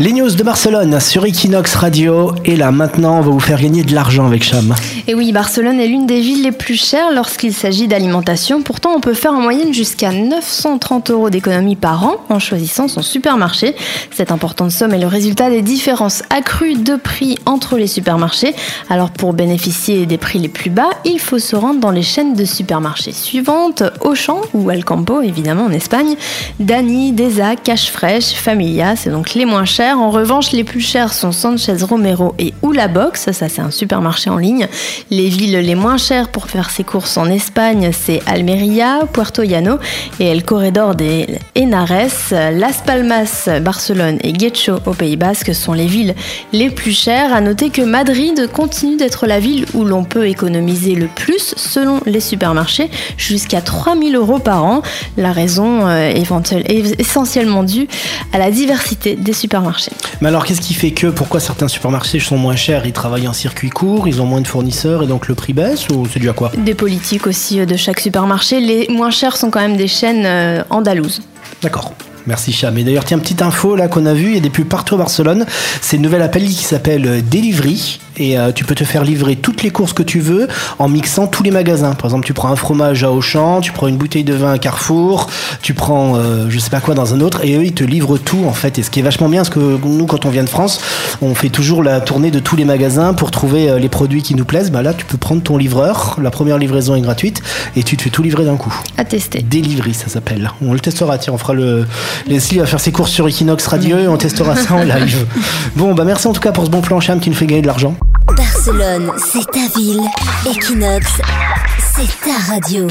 Les news de Barcelone sur Equinox Radio. Et là, maintenant, on va vous faire gagner de l'argent avec Cham. Et oui, Barcelone est l'une des villes les plus chères lorsqu'il s'agit d'alimentation. Pourtant, on peut faire en moyenne jusqu'à 930 euros d'économie par an en choisissant son supermarché. Cette importante somme est le résultat des différences accrues de prix entre les supermarchés. Alors, pour bénéficier des prix les plus bas, il faut se rendre dans les chaînes de supermarchés suivantes Auchan ou Alcampo, évidemment en Espagne, Dani, Deza, Cash Fresh, Familia, c'est donc les moins chers. En revanche, les plus chers sont Sanchez Romero et Oula Box, ça c'est un supermarché en ligne. Les villes les moins chères pour faire ses courses en Espagne, c'est Almeria, Puerto Llano et El Corredor de Henares. Las Palmas, Barcelone et Guecho au Pays Basque sont les villes les plus chères. À noter que Madrid continue d'être la ville où l'on peut économiser le plus selon les supermarchés, jusqu'à 3000 euros par an. La raison euh, est essentiellement due à la diversité des supermarchés. Mais alors, qu'est-ce qui fait que, pourquoi certains supermarchés sont moins chers? Ils travaillent en circuit court, ils ont moins de fournisseurs et donc le prix baisse ou c'est dû à quoi? Des politiques aussi euh, de chaque supermarché. Les moins chers sont quand même des chaînes euh, andalouses. D'accord. Merci Cham. Et d'ailleurs, tiens, petite info là qu'on a vu, il y a des pubs partout à Barcelone. C'est une nouvelle appli qui s'appelle euh, Delivery et euh, tu peux te faire livrer toutes les courses que tu veux en mixant tous les magasins. Par exemple, tu prends un fromage à Auchan, tu prends une bouteille de vin à Carrefour, tu prends euh, je sais pas quoi dans un autre et eux ils te livrent tout en fait. Et ce qui est vachement bien, parce que nous quand on vient de France, on fait toujours la tournée de tous les magasins pour trouver les produits qui nous plaisent. Bah là, tu peux prendre ton livreur, la première livraison est gratuite et tu te fais tout livrer d'un coup. À tester. Delivery, ça s'appelle. On le testera, tiens, on fera le Leslie va faire ses courses sur Equinox Radio et on testera ça en live. Bon, bah merci en tout cas pour ce bon plan Cham qui nous fait gagner de l'argent. Barcelone, c'est ta ville. Equinox, c'est ta radio.